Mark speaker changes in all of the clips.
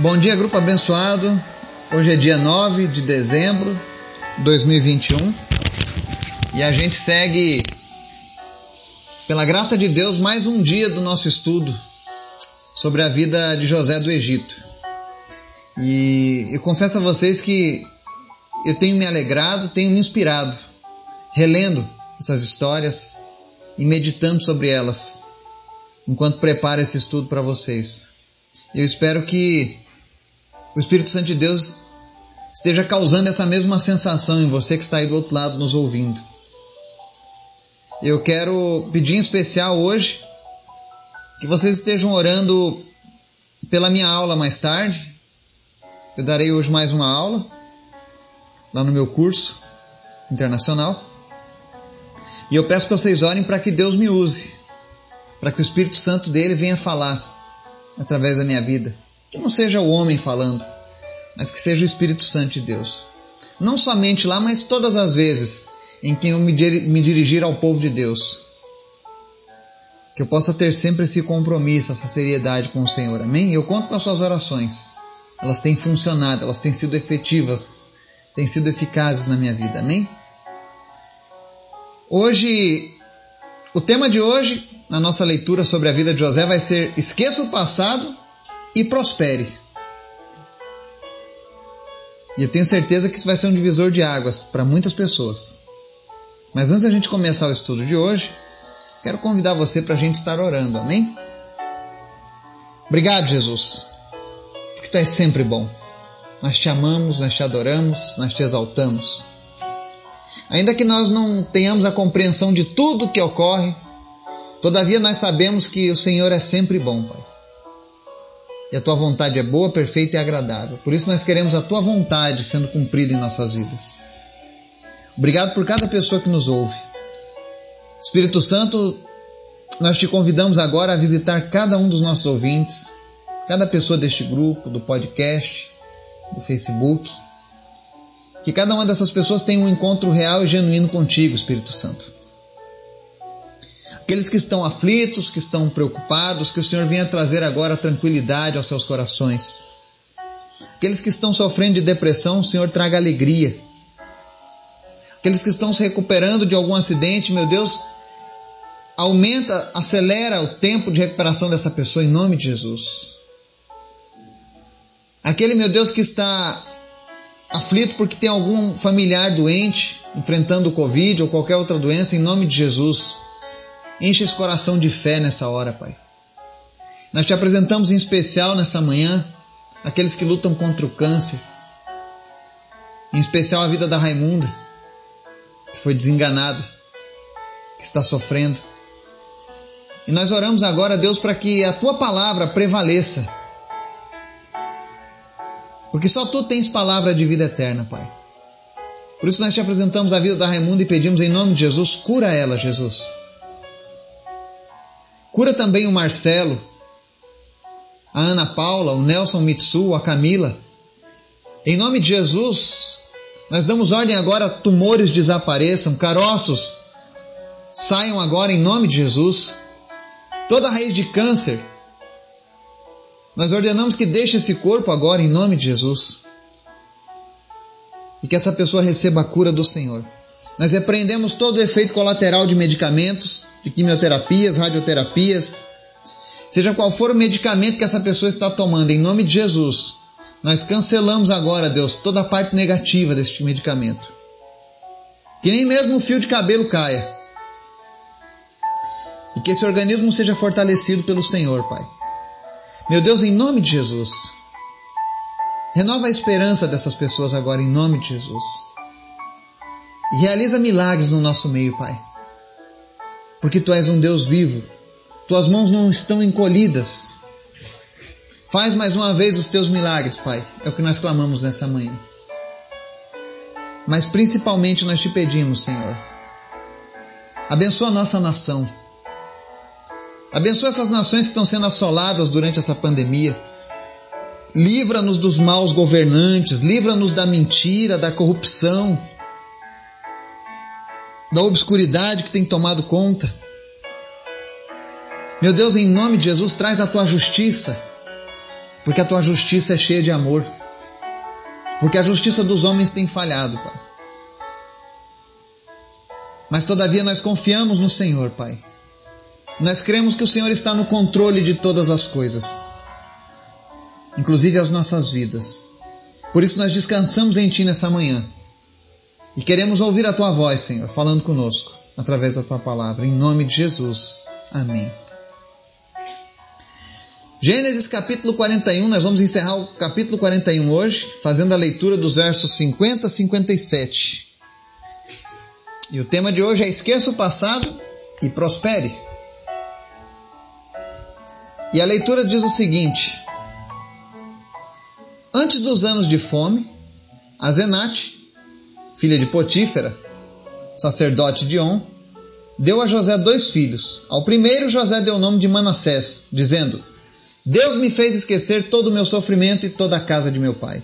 Speaker 1: Bom dia, grupo abençoado. Hoje é dia 9 de dezembro de 2021 e a gente segue, pela graça de Deus, mais um dia do nosso estudo sobre a vida de José do Egito. E eu confesso a vocês que eu tenho me alegrado, tenho me inspirado, relendo essas histórias e meditando sobre elas, enquanto preparo esse estudo para vocês. Eu espero que o Espírito Santo de Deus esteja causando essa mesma sensação em você que está aí do outro lado nos ouvindo. Eu quero pedir em especial hoje que vocês estejam orando pela minha aula mais tarde. Eu darei hoje mais uma aula lá no meu curso internacional. E eu peço que vocês orem para que Deus me use, para que o Espírito Santo dele venha falar através da minha vida. Que não seja o homem falando, mas que seja o Espírito Santo de Deus. Não somente lá, mas todas as vezes em que eu me, dirigir ao povo de Deus. Que eu possa ter sempre esse compromisso, essa seriedade com o Senhor. Amém? Eu conto com as suas orações. Elas têm funcionado, elas têm sido efetivas, têm sido eficazes na minha vida. Amém? Hoje, o tema de hoje, na nossa leitura sobre a vida de José, vai ser Esqueça o passado e prospere. E eu tenho certeza que isso vai ser um divisor de águas para muitas pessoas. Mas antes da gente começar o estudo de hoje, quero convidar você para a gente estar orando, amém? Obrigado, Jesus, porque Tu és sempre bom. Nós te amamos, nós te adoramos, nós te exaltamos. Ainda que nós não tenhamos a compreensão de tudo o que ocorre, todavia nós sabemos que o Senhor é sempre bom, Pai e a tua vontade é boa, perfeita e agradável. Por isso nós queremos a tua vontade sendo cumprida em nossas vidas. Obrigado por cada pessoa que nos ouve. Espírito Santo, nós te convidamos agora a visitar cada um dos nossos ouvintes, cada pessoa deste grupo, do podcast, do Facebook. Que cada uma dessas pessoas tenha um encontro real e genuíno contigo, Espírito Santo aqueles que estão aflitos, que estão preocupados, que o Senhor venha trazer agora tranquilidade aos seus corações. Aqueles que estão sofrendo de depressão, o Senhor traga alegria. Aqueles que estão se recuperando de algum acidente, meu Deus, aumenta, acelera o tempo de recuperação dessa pessoa em nome de Jesus. Aquele, meu Deus, que está aflito porque tem algum familiar doente, enfrentando o Covid ou qualquer outra doença, em nome de Jesus. Enche esse coração de fé nessa hora, Pai. Nós te apresentamos em especial nessa manhã aqueles que lutam contra o câncer, em especial a vida da Raimunda, que foi desenganada, que está sofrendo. E nós oramos agora, Deus, para que a tua palavra prevaleça. Porque só tu tens palavra de vida eterna, Pai. Por isso nós te apresentamos a vida da Raimunda e pedimos em nome de Jesus, cura ela, Jesus. Cura também o Marcelo, a Ana Paula, o Nelson Mitsu, a Camila. Em nome de Jesus, nós damos ordem agora, tumores desapareçam, caroços saiam agora em nome de Jesus. Toda raiz de câncer, nós ordenamos que deixe esse corpo agora em nome de Jesus. E que essa pessoa receba a cura do Senhor. Nós repreendemos todo o efeito colateral de medicamentos, de quimioterapias, radioterapias, seja qual for o medicamento que essa pessoa está tomando, em nome de Jesus, nós cancelamos agora, Deus, toda a parte negativa deste medicamento. Que nem mesmo um fio de cabelo caia. E que esse organismo seja fortalecido pelo Senhor, Pai. Meu Deus, em nome de Jesus. Renova a esperança dessas pessoas agora, em nome de Jesus. Realiza milagres no nosso meio, Pai porque tu és um Deus vivo. Tuas mãos não estão encolhidas. Faz mais uma vez os teus milagres, Pai. É o que nós clamamos nessa manhã. Mas principalmente nós te pedimos, Senhor. Abençoa a nossa nação. Abençoa essas nações que estão sendo assoladas durante essa pandemia. Livra-nos dos maus governantes, livra-nos da mentira, da corrupção, da obscuridade que tem tomado conta. Meu Deus, em nome de Jesus, traz a tua justiça. porque a tua justiça é cheia de amor, porque a justiça dos homens tem falhado, Pai. Mas todavia nós confiamos no Senhor, Pai. Nós cremos que o Senhor está no controle de todas as coisas, inclusive as nossas vidas. Por isso nós descansamos em Ti nessa manhã e queremos ouvir a Tua voz, Senhor, falando conosco através da Tua palavra. Em nome de Jesus. Amém. Gênesis capítulo 41, nós vamos encerrar o capítulo 41 hoje, fazendo a leitura dos versos 50 a 57. E o tema de hoje é Esqueça o passado e prospere. E a leitura diz o seguinte: Antes dos anos de fome, Azenate, filha de Potífera, sacerdote de On, deu a José dois filhos. Ao primeiro, José deu o nome de Manassés, dizendo: Deus me fez esquecer todo o meu sofrimento e toda a casa de meu pai.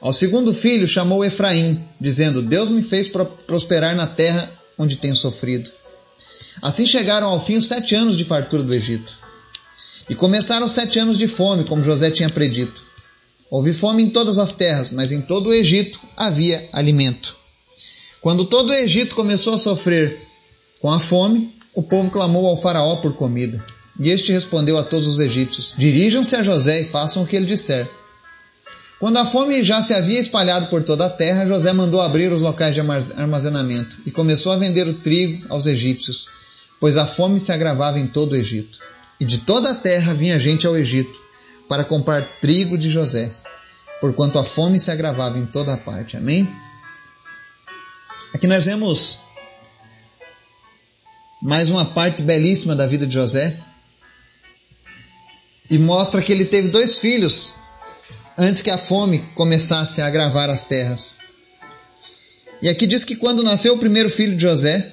Speaker 1: Ao segundo filho, chamou Efraim, dizendo: Deus me fez prosperar na terra onde tenho sofrido. Assim chegaram ao fim os sete anos de fartura do Egito. E começaram sete anos de fome, como José tinha predito. Houve fome em todas as terras, mas em todo o Egito havia alimento. Quando todo o Egito começou a sofrer com a fome, o povo clamou ao Faraó por comida. E este respondeu a todos os egípcios: Dirijam-se a José e façam o que ele disser. Quando a fome já se havia espalhado por toda a terra, José mandou abrir os locais de armazenamento e começou a vender o trigo aos egípcios, pois a fome se agravava em todo o Egito. E de toda a terra vinha gente ao Egito para comprar trigo de José, porquanto a fome se agravava em toda a parte. Amém? Aqui nós vemos mais uma parte belíssima da vida de José e mostra que ele teve dois filhos antes que a fome começasse a agravar as terras. E aqui diz que quando nasceu o primeiro filho de José,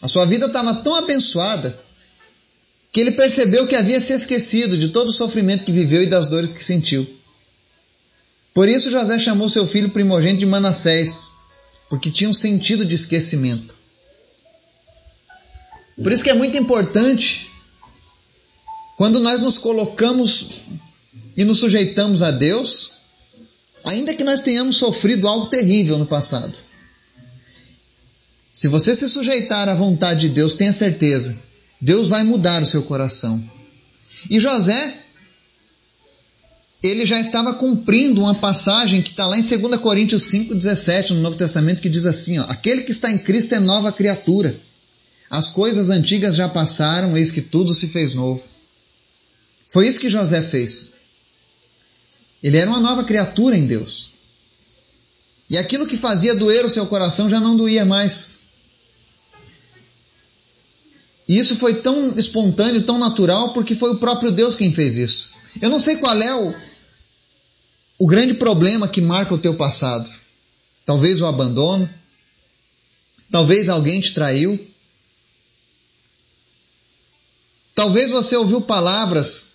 Speaker 1: a sua vida estava tão abençoada que ele percebeu que havia se esquecido de todo o sofrimento que viveu e das dores que sentiu. Por isso José chamou seu filho primogênito de Manassés, porque tinha um sentido de esquecimento. Por isso que é muito importante quando nós nos colocamos e nos sujeitamos a Deus, ainda que nós tenhamos sofrido algo terrível no passado. Se você se sujeitar à vontade de Deus, tenha certeza Deus vai mudar o seu coração. E José, ele já estava cumprindo uma passagem que está lá em 2 Coríntios 5,17 no Novo Testamento, que diz assim: ó, Aquele que está em Cristo é nova criatura. As coisas antigas já passaram, eis que tudo se fez novo. Foi isso que José fez. Ele era uma nova criatura em Deus. E aquilo que fazia doer o seu coração já não doía mais. E isso foi tão espontâneo, tão natural, porque foi o próprio Deus quem fez isso. Eu não sei qual é o, o grande problema que marca o teu passado. Talvez o abandono, talvez alguém te traiu, talvez você ouviu palavras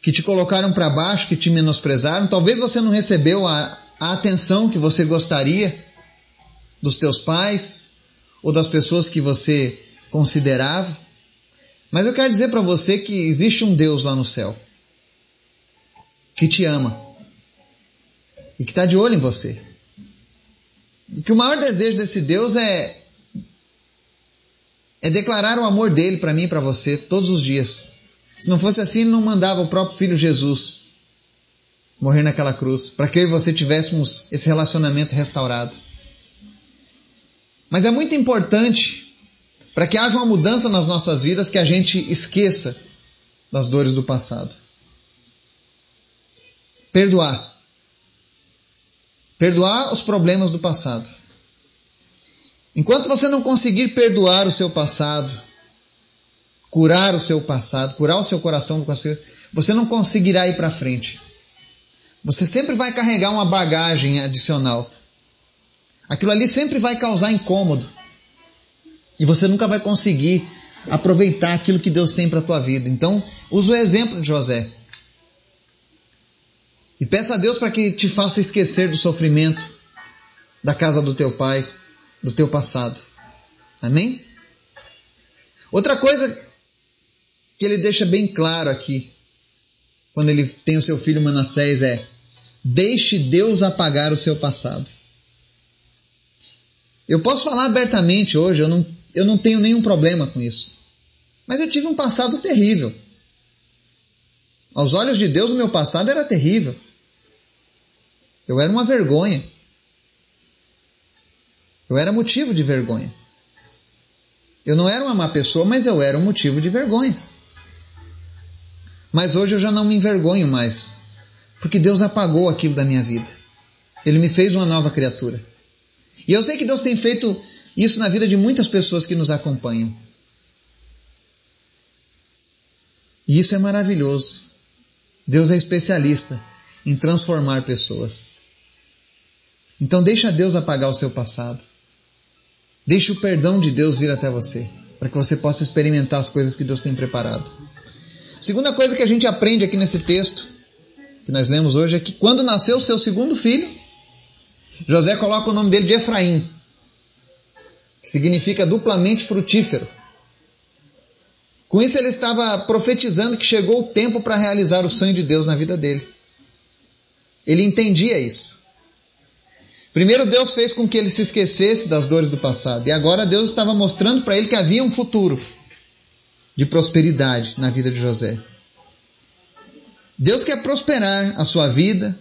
Speaker 1: que te colocaram para baixo, que te menosprezaram, talvez você não recebeu a, a atenção que você gostaria dos teus pais, ou das pessoas que você considerava. Mas eu quero dizer para você que existe um Deus lá no céu que te ama e que está de olho em você. E que o maior desejo desse Deus é é declarar o amor dele para mim e para você todos os dias. Se não fosse assim, ele não mandava o próprio filho Jesus morrer naquela cruz, para que eu e você tivéssemos esse relacionamento restaurado. Mas é muito importante para que haja uma mudança nas nossas vidas que a gente esqueça das dores do passado. Perdoar. Perdoar os problemas do passado. Enquanto você não conseguir perdoar o seu passado, curar o seu passado, curar o seu coração você não conseguirá ir para frente. Você sempre vai carregar uma bagagem adicional aquilo ali sempre vai causar incômodo. E você nunca vai conseguir aproveitar aquilo que Deus tem para a tua vida. Então, usa o exemplo de José. E peça a Deus para que te faça esquecer do sofrimento da casa do teu pai, do teu passado. Amém? Outra coisa que ele deixa bem claro aqui quando ele tem o seu filho Manassés é: deixe Deus apagar o seu passado. Eu posso falar abertamente hoje, eu não, eu não tenho nenhum problema com isso. Mas eu tive um passado terrível. Aos olhos de Deus, o meu passado era terrível. Eu era uma vergonha. Eu era motivo de vergonha. Eu não era uma má pessoa, mas eu era um motivo de vergonha. Mas hoje eu já não me envergonho mais, porque Deus apagou aquilo da minha vida. Ele me fez uma nova criatura. E eu sei que Deus tem feito isso na vida de muitas pessoas que nos acompanham. E isso é maravilhoso. Deus é especialista em transformar pessoas. Então deixa Deus apagar o seu passado. Deixe o perdão de Deus vir até você, para que você possa experimentar as coisas que Deus tem preparado. Segunda coisa que a gente aprende aqui nesse texto, que nós lemos hoje, é que quando nasceu o seu segundo filho, José coloca o nome dele de Efraim, que significa duplamente frutífero. Com isso, ele estava profetizando que chegou o tempo para realizar o sonho de Deus na vida dele. Ele entendia isso. Primeiro, Deus fez com que ele se esquecesse das dores do passado, e agora Deus estava mostrando para ele que havia um futuro de prosperidade na vida de José. Deus quer prosperar a sua vida,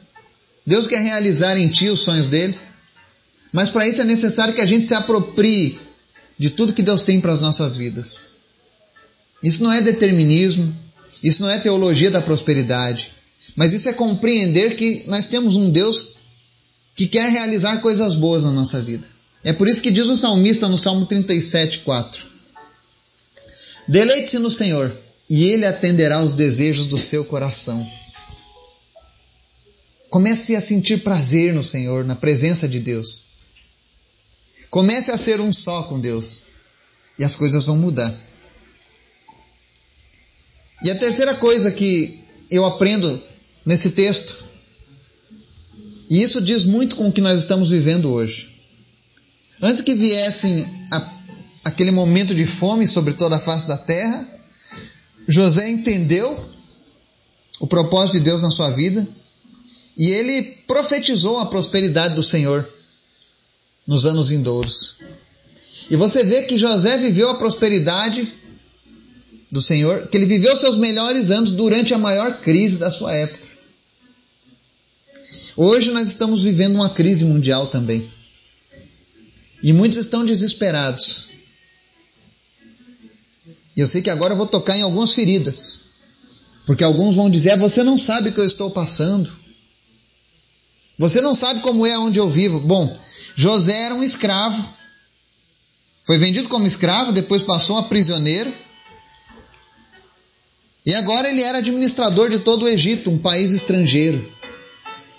Speaker 1: Deus quer realizar em ti os sonhos dele, mas para isso é necessário que a gente se aproprie de tudo que Deus tem para as nossas vidas. Isso não é determinismo, isso não é teologia da prosperidade, mas isso é compreender que nós temos um Deus que quer realizar coisas boas na nossa vida. É por isso que diz o salmista no Salmo 37, 4: Deleite-se no Senhor, e Ele atenderá os desejos do seu coração. Comece a sentir prazer no Senhor, na presença de Deus. Comece a ser um só com Deus, e as coisas vão mudar. E a terceira coisa que eu aprendo nesse texto, e isso diz muito com o que nós estamos vivendo hoje. Antes que viessem a, aquele momento de fome sobre toda a face da terra, José entendeu o propósito de Deus na sua vida e ele profetizou a prosperidade do Senhor nos anos vindouros. E você vê que José viveu a prosperidade do Senhor, que ele viveu seus melhores anos durante a maior crise da sua época. Hoje nós estamos vivendo uma crise mundial também. E muitos estão desesperados. E eu sei que agora eu vou tocar em algumas feridas. Porque alguns vão dizer: Você não sabe o que eu estou passando. Você não sabe como é onde eu vivo. Bom, José era um escravo. Foi vendido como escravo, depois passou a prisioneiro. E agora ele era administrador de todo o Egito, um país estrangeiro,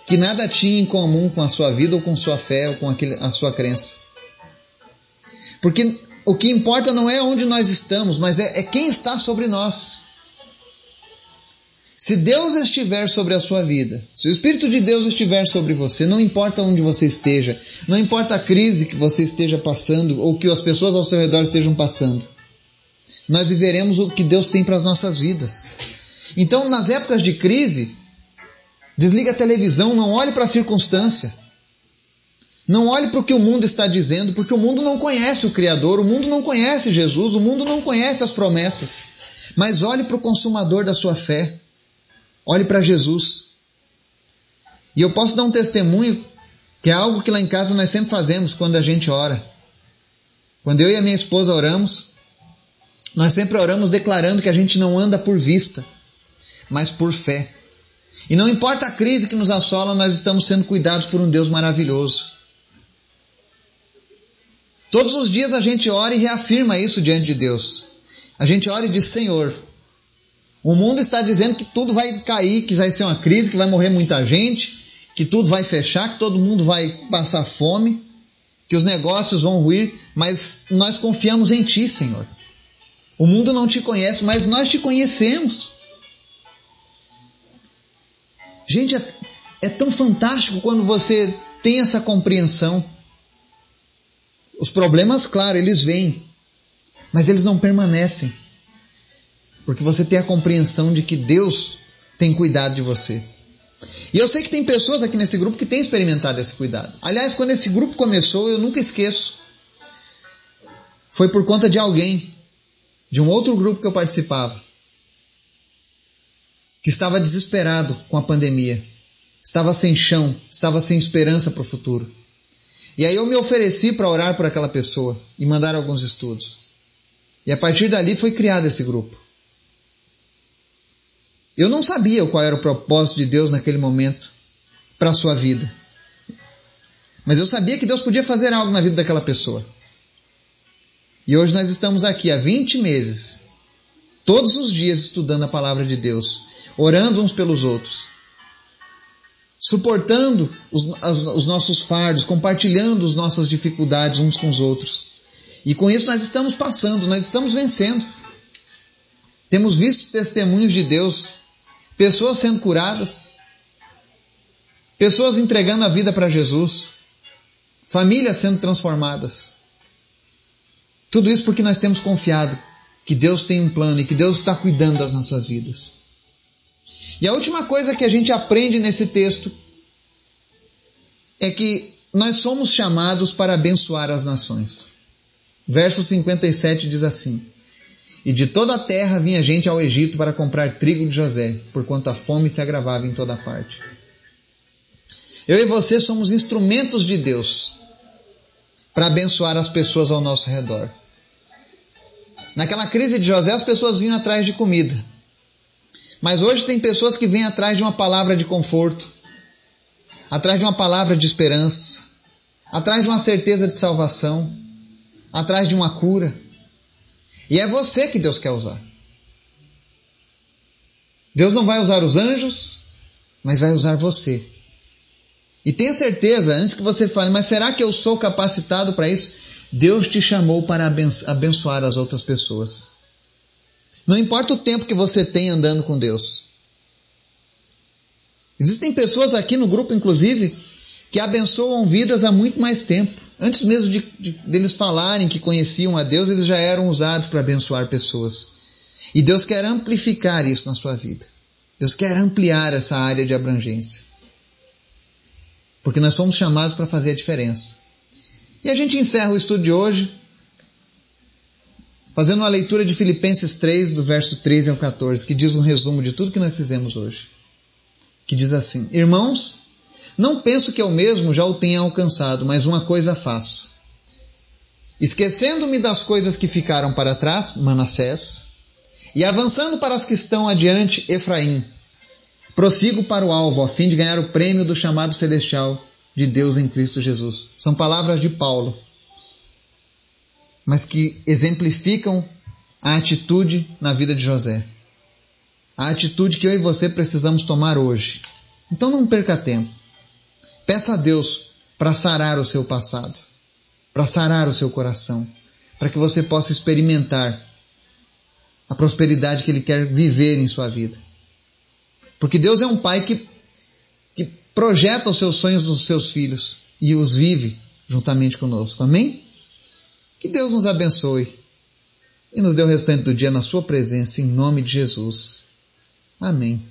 Speaker 1: que nada tinha em comum com a sua vida ou com sua fé ou com aquele, a sua crença. Porque o que importa não é onde nós estamos, mas é, é quem está sobre nós. Se Deus estiver sobre a sua vida, se o Espírito de Deus estiver sobre você, não importa onde você esteja, não importa a crise que você esteja passando ou que as pessoas ao seu redor estejam passando, nós viveremos o que Deus tem para as nossas vidas. Então, nas épocas de crise, desliga a televisão, não olhe para a circunstância. Não olhe para o que o mundo está dizendo, porque o mundo não conhece o Criador, o mundo não conhece Jesus, o mundo não conhece as promessas. Mas olhe para o consumador da sua fé. Olhe para Jesus. E eu posso dar um testemunho que é algo que lá em casa nós sempre fazemos quando a gente ora. Quando eu e a minha esposa oramos, nós sempre oramos declarando que a gente não anda por vista, mas por fé. E não importa a crise que nos assola, nós estamos sendo cuidados por um Deus maravilhoso. Todos os dias a gente ora e reafirma isso diante de Deus. A gente ora e diz: Senhor, o mundo está dizendo que tudo vai cair, que vai ser uma crise, que vai morrer muita gente, que tudo vai fechar, que todo mundo vai passar fome, que os negócios vão ruir, mas nós confiamos em Ti, Senhor. O mundo não te conhece, mas nós te conhecemos. Gente, é, é tão fantástico quando você tem essa compreensão. Os problemas, claro, eles vêm, mas eles não permanecem. Porque você tem a compreensão de que Deus tem cuidado de você. E eu sei que tem pessoas aqui nesse grupo que têm experimentado esse cuidado. Aliás, quando esse grupo começou, eu nunca esqueço. Foi por conta de alguém, de um outro grupo que eu participava, que estava desesperado com a pandemia, estava sem chão, estava sem esperança para o futuro. E aí eu me ofereci para orar por aquela pessoa e mandar alguns estudos. E a partir dali foi criado esse grupo. Eu não sabia qual era o propósito de Deus naquele momento para a sua vida. Mas eu sabia que Deus podia fazer algo na vida daquela pessoa. E hoje nós estamos aqui há 20 meses, todos os dias estudando a palavra de Deus, orando uns pelos outros, suportando os, os nossos fardos, compartilhando as nossas dificuldades uns com os outros. E com isso nós estamos passando, nós estamos vencendo. Temos visto testemunhos de Deus pessoas sendo curadas, pessoas entregando a vida para Jesus, famílias sendo transformadas. Tudo isso porque nós temos confiado que Deus tem um plano e que Deus está cuidando das nossas vidas. E a última coisa que a gente aprende nesse texto é que nós somos chamados para abençoar as nações. Verso 57 diz assim: e de toda a terra vinha gente ao Egito para comprar trigo de José, porquanto a fome se agravava em toda parte. Eu e você somos instrumentos de Deus para abençoar as pessoas ao nosso redor. Naquela crise de José, as pessoas vinham atrás de comida. Mas hoje tem pessoas que vêm atrás de uma palavra de conforto, atrás de uma palavra de esperança, atrás de uma certeza de salvação, atrás de uma cura. E é você que Deus quer usar. Deus não vai usar os anjos, mas vai usar você. E tenha certeza, antes que você fale, mas será que eu sou capacitado para isso? Deus te chamou para abençoar as outras pessoas. Não importa o tempo que você tem andando com Deus. Existem pessoas aqui no grupo, inclusive, que abençoam vidas há muito mais tempo. Antes mesmo de, de, deles falarem que conheciam a Deus, eles já eram usados para abençoar pessoas. E Deus quer amplificar isso na sua vida. Deus quer ampliar essa área de abrangência. Porque nós somos chamados para fazer a diferença. E a gente encerra o estudo de hoje fazendo uma leitura de Filipenses 3, do verso 13 ao 14, que diz um resumo de tudo que nós fizemos hoje. Que diz assim: Irmãos, não penso que eu mesmo já o tenha alcançado, mas uma coisa faço. Esquecendo-me das coisas que ficaram para trás, Manassés, e avançando para as que estão adiante, Efraim, prossigo para o alvo, a fim de ganhar o prêmio do chamado celestial de Deus em Cristo Jesus. São palavras de Paulo, mas que exemplificam a atitude na vida de José. A atitude que eu e você precisamos tomar hoje. Então não perca tempo. Peça a Deus para sarar o seu passado, para sarar o seu coração, para que você possa experimentar a prosperidade que Ele quer viver em sua vida. Porque Deus é um Pai que, que projeta os seus sonhos dos seus filhos e os vive juntamente conosco. Amém? Que Deus nos abençoe e nos dê o restante do dia na Sua presença, em nome de Jesus. Amém.